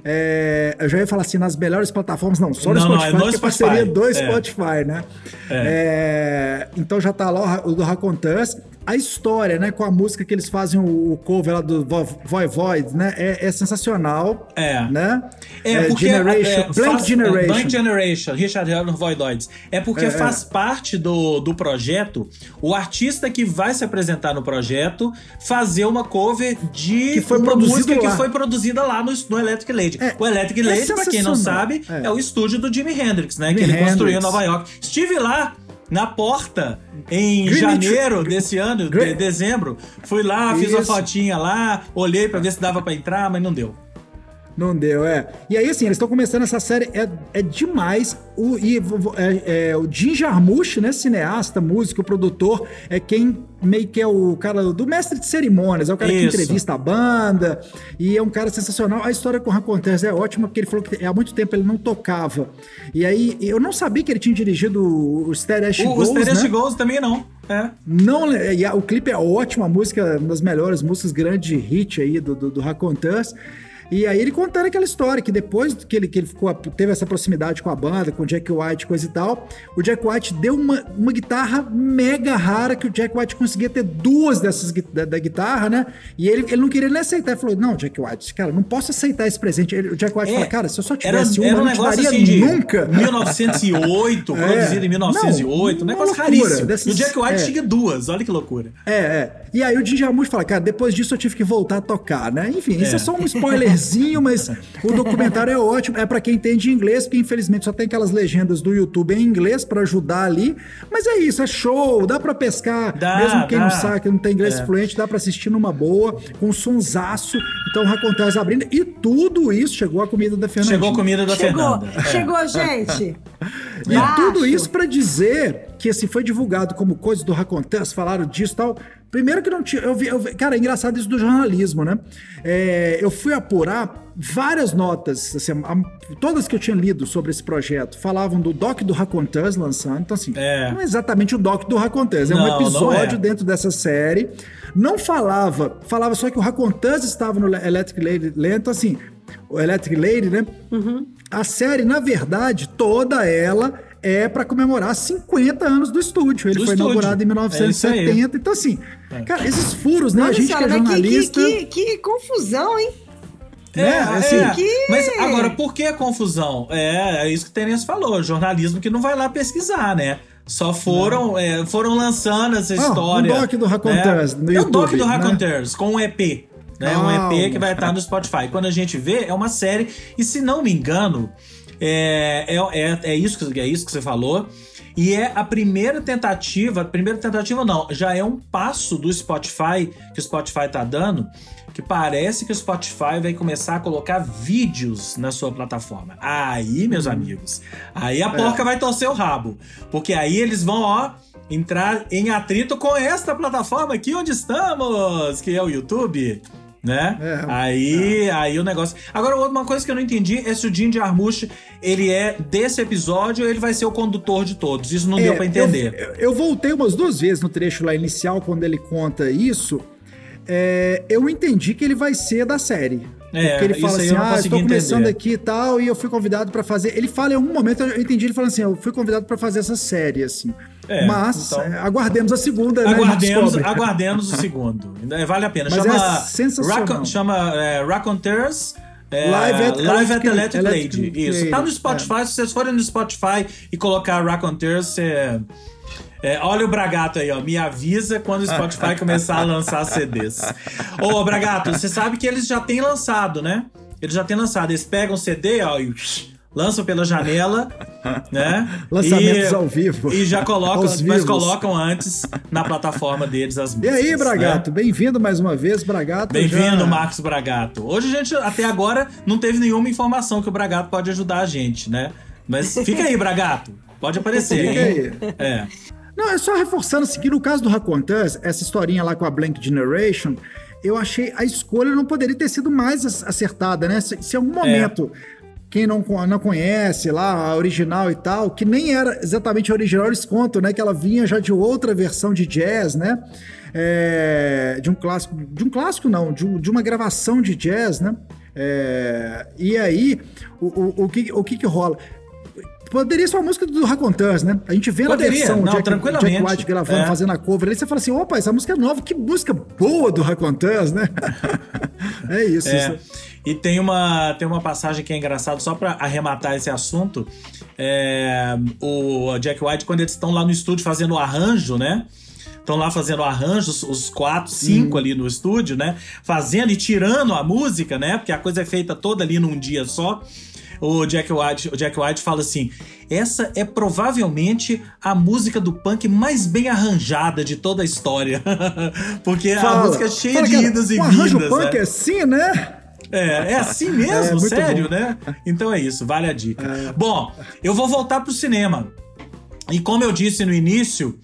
É, eu já ia falar assim, nas melhores plataformas, não, só no não, Spotify, não, é no Spotify. parceria do é. Spotify, né? É. é. então já tá lá o, o do Raconteurs a história, né, com a música que eles fazem o, cover lá do Void Void, né, é, é, sensacional. É. Né? É, é porque Generation, é, Blank faz, Generation. Blank Generation, Richard Hell Voidoids. É porque é, faz parte do, do projeto o artista que vai se apresentar no projeto fazer uma cover de que foi uma música lá. que foi produzida lá no, no Electric Lady. o Electric Lady, pra quem não sabe, é. o estúdio do Jimi Hendrix, né, que ele Hendrix. construiu em Nova York. Estive lá na porta em Greenwich. janeiro desse ano, de dezembro. Fui lá, fiz Isso. uma fotinha lá, olhei para ver se dava para entrar, mas não deu. Não deu, é. E aí, assim, eles estão começando essa série, é, é demais. O, e, é, é, o Jim Jarmusch, né, cineasta, músico, produtor, é quem meio que é o cara do mestre de cerimônias, é o cara Isso. que entrevista a banda, e é um cara sensacional. A história com o Raconteurs é ótima, porque ele falou que há muito tempo ele não tocava. E aí, eu não sabia que ele tinha dirigido o Stereo Goals, O Stereo né? Goals também não. É. Não, e a, o clipe é ótimo, a música, uma das melhores músicas, grande hit aí do, do, do Raconteurs. E aí ele contando aquela história que depois que ele, que ele ficou, teve essa proximidade com a banda, com o Jack White, coisa e tal, o Jack White deu uma, uma guitarra mega rara que o Jack White conseguia ter duas dessas da, da guitarra, né? E ele, ele não queria nem aceitar. Ele falou: Não, Jack White, cara, não posso aceitar esse presente. Ele, o Jack White é, falou: Cara, se eu só tivesse era, uma, era um não te daria assim nunca. 1908, é. produzido em 1908, não, um negócio raríssimo. Dessas, e o Jack White é. tinha duas, olha que loucura. É, é. E aí o Jarmusch fala: Cara, depois disso eu tive que voltar a tocar, né? Enfim, isso é, é só um spoiler spoilerzinho, mas o documentário é ótimo. É para quem entende inglês, porque infelizmente só tem aquelas legendas do YouTube em inglês para ajudar ali. Mas é isso, é show, dá para pescar. Dá, mesmo quem dá. não sabe, que não tem inglês é. fluente, dá para assistir numa boa, com um sonsaço. Então, Racontais abrindo. E tudo isso chegou a comida da Fernanda. Chegou a comida da chegou, Fernanda. Chegou, é. gente. e tudo isso para dizer que assim, foi divulgado como coisa do Racontais, falaram disso e tal Primeiro que não tinha. Eu vi, eu vi- cara, é engraçado isso do jornalismo, né? É, eu fui apurar várias notas, assim, a- todas que eu tinha lido sobre esse projeto falavam do doc do Raconteurs lançando. Então, assim, É. não é exatamente o doc do Raconteurs, é Não, um episódio é. dentro dessa série. Não falava, falava só que o Raconteurs estava no Electric Lady Land, então, assim, o Electric Lady, né? A série, na verdade, toda ela é para comemorar 50 anos do estúdio. Ele Do foi estúdio. inaugurado em É isso aí. 1970. então, assim, cara, esses furos, né? a Olha, gente que senhora, é mas que, que, jornalista. que, que confusão, hein? né? Assim, é. que- Mas agora, por que a confusão? É, é isso que o Terence falou, jornalismo que não vai lá pesquisar, né? Só foram, é, foram lançando essa Ah, história. o doc do Raconteurs né? no É o doc do né? Raconteurs, com um EP. Né? Um. EP que vai estar no Spotify. Quando a gente vê, é uma série. E se não me engano, é, é, é, é, isso, que, é isso que você falou. E é a primeira tentativa, primeira tentativa não, já é um passo do Spotify que o Spotify tá dando, que parece que o Spotify vai começar a colocar vídeos na sua plataforma. Aí, meus amigos, aí a porca vai torcer o rabo, porque aí eles vão, ó, entrar em atrito com esta plataforma aqui onde estamos, que é o YouTube. Né? É. aí, aí o negócio. Agora, uma coisa que eu não entendi é se o Jim Jarmusch ele é desse episódio ou ele vai ser o condutor de todos. Isso não É, deu pra entender. Eu, eu voltei umas duas vezes no trecho lá inicial, quando ele conta isso. é, eu entendi que ele vai ser da série. É, Porque ele fala assim: ah, estou começando entender. aqui e tal, e eu fui convidado pra fazer. Ele fala em algum momento, eu entendi ele falando assim: eu fui convidado pra fazer essa série, assim. É, Mas então- é, aguardemos a segunda, né? Aguardemos, Descobre. aguardemos o segundo. Vale a pena. Mas chama é sensacional. Chama é, Raconteurs. é, Live at Live at Electric- Electric Lady. Isso. Tá no Lady, Spotify. Se vocês forem no Spotify e colocar Raconteurs, você. é, olha o Bragato aí, ó. Me avisa quando o Spotify começar a lançar CDs. Ô, Bragato, você sabe que eles já têm lançado, né? Eles já têm lançado. Eles pegam o CD, ó, e lançam pela janela, né? Lançamentos E- ao vivo. E já colocam, mas vivos. colocam antes na plataforma deles as E músicas. aí, Bragato? né? Bem-vindo mais uma vez, Bragato. Bem-vindo, já- Marcos Bragato. Hoje a gente, até agora, não teve nenhuma informação que o Bragato pode ajudar a gente, né? Mas fica aí, Bragato. Pode aparecer, Fica hein? aí. É. Não, é só reforçando assim, que no caso do Raconteurs, essa historinha lá com a Blank Generation, eu achei a escolha não poderia ter sido mais ac- acertada, né? Se, se em algum momento quem não, não conhece lá a original e tal, que nem era exatamente a original, eles contam, né? Que ela vinha já de outra versão de jazz, né? É, de um clássico, de um clássico não, de, de uma gravação de jazz, né? É, e aí, o, o, o que, o que que rola? Poderia ser uma música do Raconteurs, né? A gente vê na Poderia, versão não, Jack, tranquilamente. Jack White gravando, É. fazendo a cover, aí você fala assim, opa, essa música é nova, que música boa do Raconteurs, né? é isso. É. isso. E tem uma, tem uma passagem que é engraçada, só pra arrematar esse assunto. É, o Jack White, quando eles estão lá no estúdio fazendo o arranjo, né? Estão lá fazendo arranjos, os quatro, cinco ali no estúdio, né? Fazendo e tirando a música, né? Porque a coisa é feita toda ali num dia só. O Jack White, o Jack White fala assim: essa é provavelmente a música do punk mais bem arranjada de toda a história. Porque a Fala. música é cheia Fala, de cara, idas e um arranjo vindas. punk né? é assim, né? É, é assim mesmo, É, sério, bom. né? Então é isso, vale a dica. Bom, eu vou voltar pro cinema. E como eu disse no início,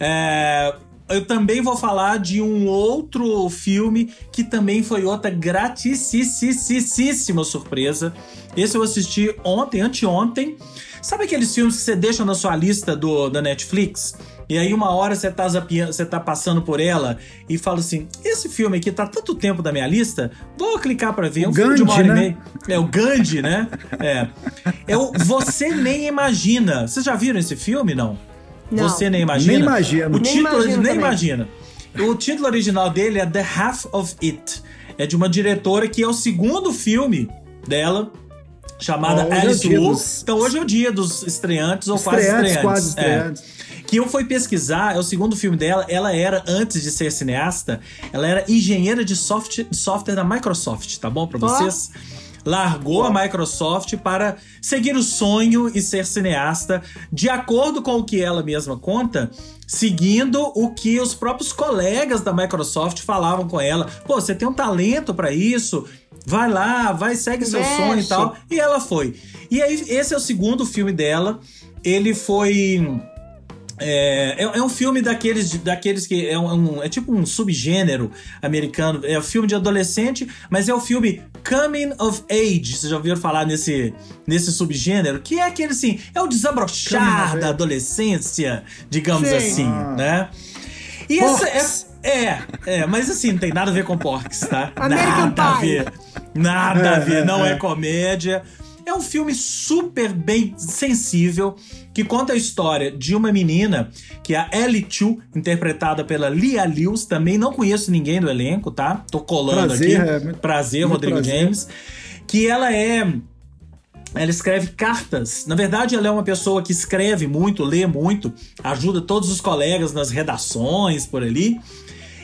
é, eu também vou falar de um outro filme que também foi outra gratisíssima surpresa. Esse eu assisti ontem, anteontem. Sabe aqueles filmes que você deixa na sua lista do, da Netflix? E aí uma hora você tá, você tá passando por ela e fala assim: esse filme aqui tá tanto tempo da minha lista, vou clicar pra ver. É um O filme de uma Gandhi, hora e né? meia. É o Gandhi, né? É. É o Você Nem Imagina. Vocês já viram esse filme, não? Não. Você Nem Imagina? Nem imagino. O Nem título, imagino nem imagina. O título original dele é The Half of It. É de uma diretora que é o segundo filme dela, chamada Ó, hoje é o Alice Wu. dos- Então hoje é o dia dos estreantes ou quase Estreantes, estreantes. quase É. estreantes. Que eu fui pesquisar, é o segundo filme dela. Ela era, antes de ser cineasta, ela era engenheira de, soft- de software da Microsoft, tá bom pra vocês? Largou a Microsoft para seguir o sonho e ser cineasta, de acordo com o que ela mesma conta, seguindo o que os próprios colegas da Microsoft falavam com ela. Pô, você tem um talento pra isso, vai lá, vai, segue seu sonho e tal. E ela foi. E aí, esse é o segundo filme dela. Ele foi É, é, é, um filme daqueles, daqueles que é, um, é tipo um subgênero americano. É um filme de adolescente, mas é o filme Coming of Age. Vocês já ouviram falar nesse, nesse subgênero? Que é aquele assim, é o desabrochar da adolescência, digamos Sim. assim, ah. né? E essa é, é, é, mas assim, não tem nada a ver com Porks, tá? American nada Pie. a ver. Nada a ver, não é comédia. É um filme super bem sensível que conta a história de uma menina que é a Ellie Chu, interpretada pela Lia Lewis. Também não conheço ninguém do elenco, tá? Tô colando prazer, aqui. É, muito, prazer, muito Rodrigo prazer. James. Que ela é ela escreve cartas. Na verdade, ela é uma pessoa que escreve muito, lê muito, ajuda todos os colegas nas redações por ali.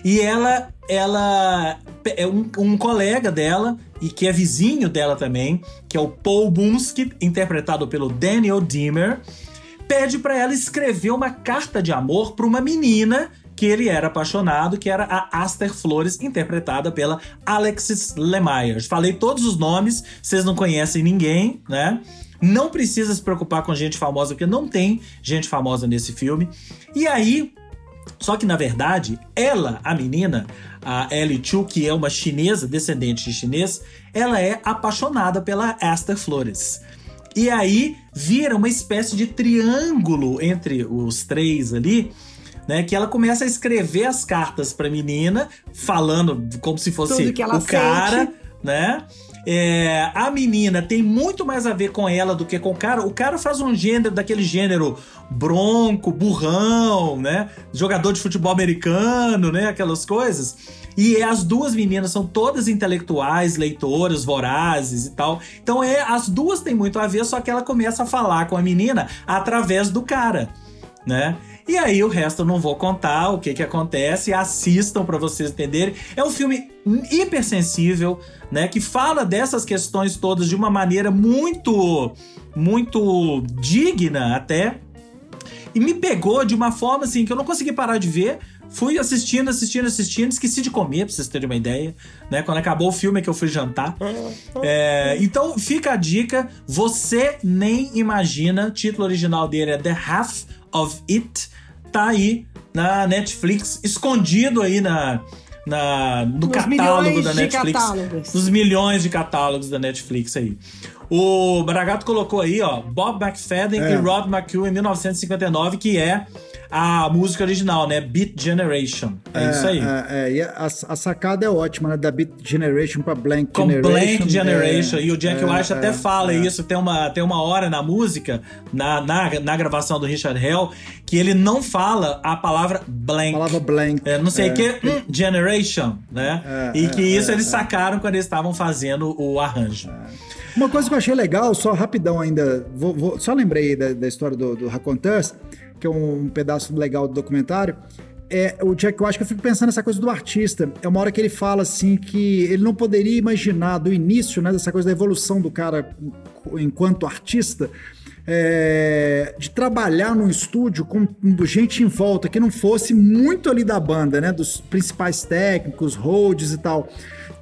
E ela, ela é um, um colega dela e que é vizinho dela também, que é o Paul Bunski, interpretado pelo Daniel Dimmer, pede para ela escrever uma carta de amor para uma menina que ele era apaixonado, que era a Aster Flores, interpretada pela Alexis Lemire. Falei todos os nomes, vocês não conhecem ninguém, né? Não precisa se preocupar com gente famosa, porque não tem gente famosa nesse filme. E aí, só que na verdade, ela, a menina, a Ellie Chu, que é uma chinesa, descendente de chinês, ela é apaixonada pela Esther Flores. E aí vira uma espécie de triângulo entre os três ali, né? Que ela começa a escrever as cartas pra menina, falando como se fosse o cara, né? É, a menina tem muito mais a ver com ela do que com o cara. O cara faz um gênero daquele gênero bronco, burrão, né? Jogador de futebol americano, né? Aquelas coisas. E as duas meninas são todas intelectuais, leitoras, vorazes e tal. Então é, as duas têm muito a ver, só que ela começa a falar com a menina através do cara, né? E aí o resto eu não vou contar o que que acontece, assistam para vocês entenderem. É um filme hipersensível, né, que fala dessas questões todas de uma maneira muito muito digna até. E me pegou de uma forma assim que eu não consegui parar de ver. Fui assistindo, assistindo, assistindo, esqueci de comer, pra vocês terem uma ideia, né? Quando acabou o filme é que eu fui jantar. É, então fica a dica, você nem imagina, o título original dele é The Half of It, tá aí na Netflix, escondido aí na, na no Nos catálogo da Netflix. Nos milhões de catálogos da Netflix aí. O Bragato colocou aí, ó, Bob McFadden é. e Rod McHugh em 1959, que é a música original, né? Beat Generation. É, é isso aí. É, é, e a, a, sacada é ótima, né? Da Beat Generation pra Blank Com Generation. Blank Generation. É, e o Jack é, White até é, fala isso. Tem uma, tem uma hora na música, na, na, na gravação do Richard Hell, que ele não fala a palavra blank. A palavra blank. É, não sei o que, hum, generation, né? e que isso eles sacaram quando eles estavam fazendo o arranjo. Uma coisa que eu achei legal, só rapidão ainda, vou, vou, só lembrei da, da história do, do Raconteurs, que é um, um pedaço legal do documentário, é, o Jack, eu acho que eu fico pensando nessa coisa do artista. É uma hora que ele fala assim que ele não poderia imaginar do início, né, dessa coisa da evolução do cara enquanto artista, é, de trabalhar num estúdio com gente em volta que não fosse muito ali da banda, né, dos principais técnicos, roads e tal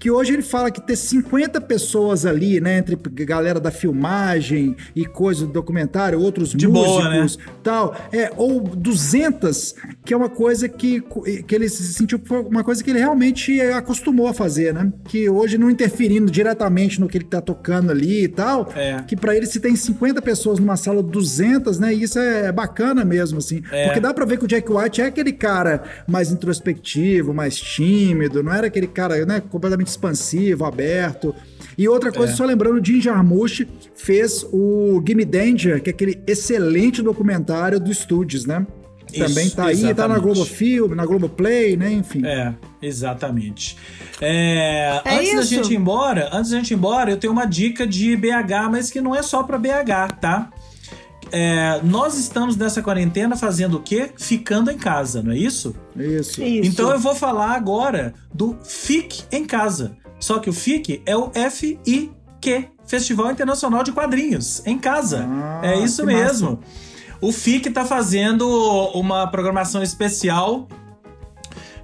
que hoje ele fala que ter 50 pessoas ali, né, entre galera da filmagem e coisa do documentário, outros De músicos, boa, né? tal, é, ou 200, que é uma coisa que, que ele se sentiu uma coisa que ele realmente acostumou a fazer, né? Que hoje não interferindo diretamente no que ele tá tocando ali e tal, é. que para ele se tem 50 pessoas numa sala 200, né, e isso é bacana mesmo assim, é. porque dá para ver que o Jack White é aquele cara mais introspectivo, mais tímido, não era aquele cara, né, completamente expansivo, aberto. E outra coisa, é. só lembrando, Jim Jarmusch fez o Gimme Danger, que é aquele excelente documentário do Studios, né? Isso, Também tá aí, tá na Globo Film, na Globo Play, né? Enfim. É, exatamente. É, é antes isso? da gente ir embora, antes da gente ir embora, eu tenho uma dica de BH, mas que não é só para BH, tá? É, nós estamos nessa quarentena fazendo o quê? Ficando em casa, não é isso? Isso. isso. Então eu vou falar agora do Fique em Casa. Só que o FIC é o F-I-Q, Festival Internacional de Quadrinhos, em casa. Ah, é isso mesmo. Massa. O FIC está fazendo uma programação especial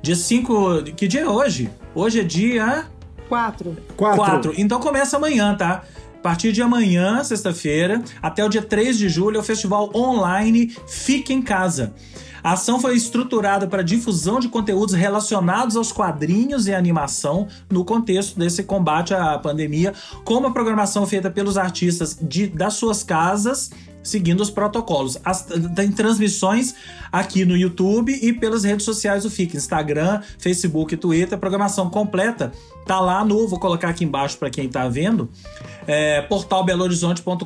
dia 5. Que dia é hoje? Hoje é dia. 4. 4. Então começa amanhã, tá? Partir de amanhã, sexta-feira, até o dia 3 de julho, é o festival online Fique em Casa. A ação foi estruturada para difusão de conteúdos relacionados aos quadrinhos e animação no contexto desse combate à pandemia, com uma programação feita pelos artistas de, das suas casas seguindo os protocolos. As, tem transmissões aqui no YouTube e pelas redes sociais do FIC, Instagram, Facebook Twitter. A programação completa tá lá no, vou colocar aqui embaixo para quem tá vendo, é, portalbelohorizonte.com.br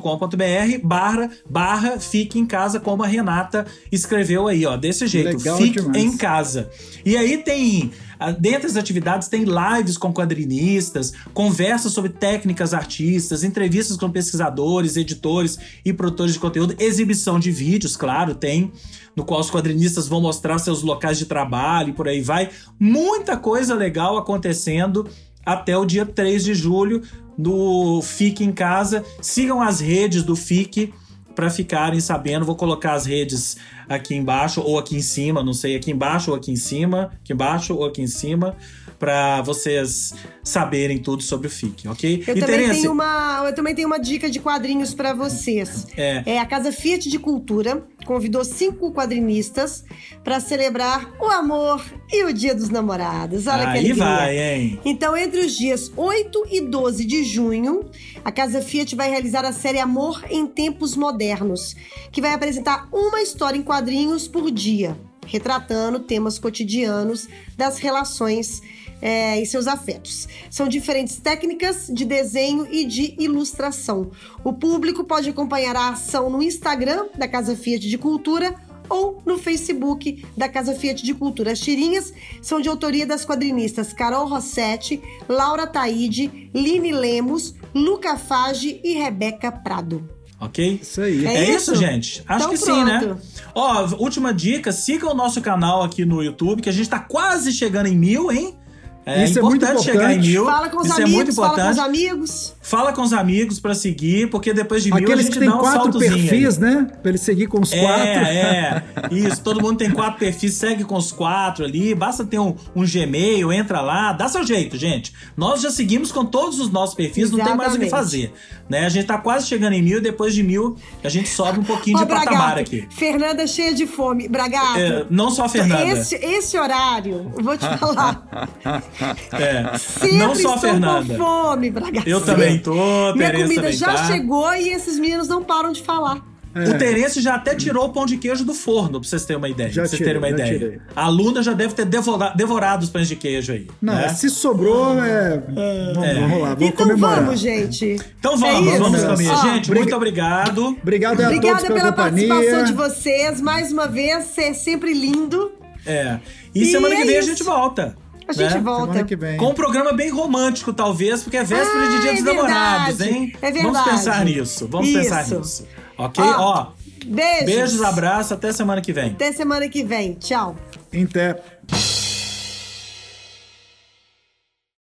barra, barra Fique em Casa, como a Renata escreveu aí, ó, desse jeito, Legal Fique demais. em Casa. E aí tem, dentre as atividades, tem lives com quadrinistas, conversas sobre técnicas artistas, entrevistas com pesquisadores, editores e produtores de conteúdo, exibição de vídeos, claro, tem, no qual os quadrinistas vão mostrar seus locais de trabalho e por aí vai. Muita coisa legal acontecendo até o dia 3 de julho do Fique em Casa. Sigam as redes do Fique para ficarem sabendo. Vou colocar as redes aqui embaixo ou aqui em cima, não sei, aqui embaixo ou aqui em cima, aqui embaixo ou aqui em cima, para vocês saberem tudo sobre o Fique, ok? Eu E, também, Terence, tenho uma, eu também tenho uma dica de quadrinhos para vocês. É. a Casa Fiat de Cultura convidou cinco quadrinistas para celebrar o amor e o Dia dos Namorados. Olha que aí alegria. vai, hein? Então, entre os dias 8 e 12 de junho, a Casa Fiat vai realizar a série Amor em Tempos Modernos, que vai apresentar uma história em quadrinhos por dia, retratando temas cotidianos das relações é, e seus afetos. São diferentes técnicas de desenho e de ilustração. O público pode acompanhar a ação no Instagram da Casa Fiat de Cultura ou no Facebook da Casa Fiat de Cultura. As tirinhas são de autoria das quadrinistas Carol Rossetti, Laura Taide, Line Lemos, Luca Fage e Rebeca Prado. Ok? Isso aí. É É, isso, isso? gente? Acho Então que sim, né? pronto. Ó, última dica: siga o nosso canal aqui no YouTube, que a gente tá quase chegando em mil, hein? É Isso é muito importante chegar em importante. mil. Fala com os Isso amigos, é muito fala com importante. os amigos. Fala com os amigos pra seguir, porque depois de mil a Aqueles gente que tem dá um quatro saltozinho. aí. perfis, né? Pra ele seguir com os quatro. É, é. Isso, todo mundo tem quatro perfis, segue com os quatro ali. Basta ter um, um Gmail, entra lá, dá seu jeito, gente. Nós já seguimos com todos os nossos perfis, não tem mais o que Exatamente. fazer. Né? A gente tá quase chegando em mil, depois de mil a gente sobe um pouquinho de patamar Bragato, aqui. Fernanda cheia de fome. Bragato. É, não só a Fernanda. Esse, esse horário, eu vou te falar. É, Sempre não só a Fernanda. com fome. Eu também tô, Minha Tereza comida também já tá. chegou e esses meninos não param de falar. O Terence já até tirou o pão de queijo do forno, pra vocês terem uma ideia. Já pra vocês tirei, terem uma já ideia. tirei. A Luna já deve ter devora- devorado os pães de queijo aí. Não, né? se sobrou, é. Vamos, É. vamos lá, vamos então comemorar. vamos, gente. Então É vamos, vamos comer. Ó, Gente, briga- muito obrigado. Obrigado a todos Obrigada pela, pela companhia. participação de vocês. Mais uma vez, é sempre lindo. É. E, E semana que é vem a isso. gente volta. A gente né? volta. Semana que vem. Com um programa bem romântico, talvez, porque é véspera de Ah, Dia é dos Namorados, verdade. hein? É Vamos verdade. pensar nisso. Vamos pensar Isso. nisso. Ok? Ó, Ó, Beijos. beijos, abraços, até semana que vem. Até semana que vem. Tchau. Em té.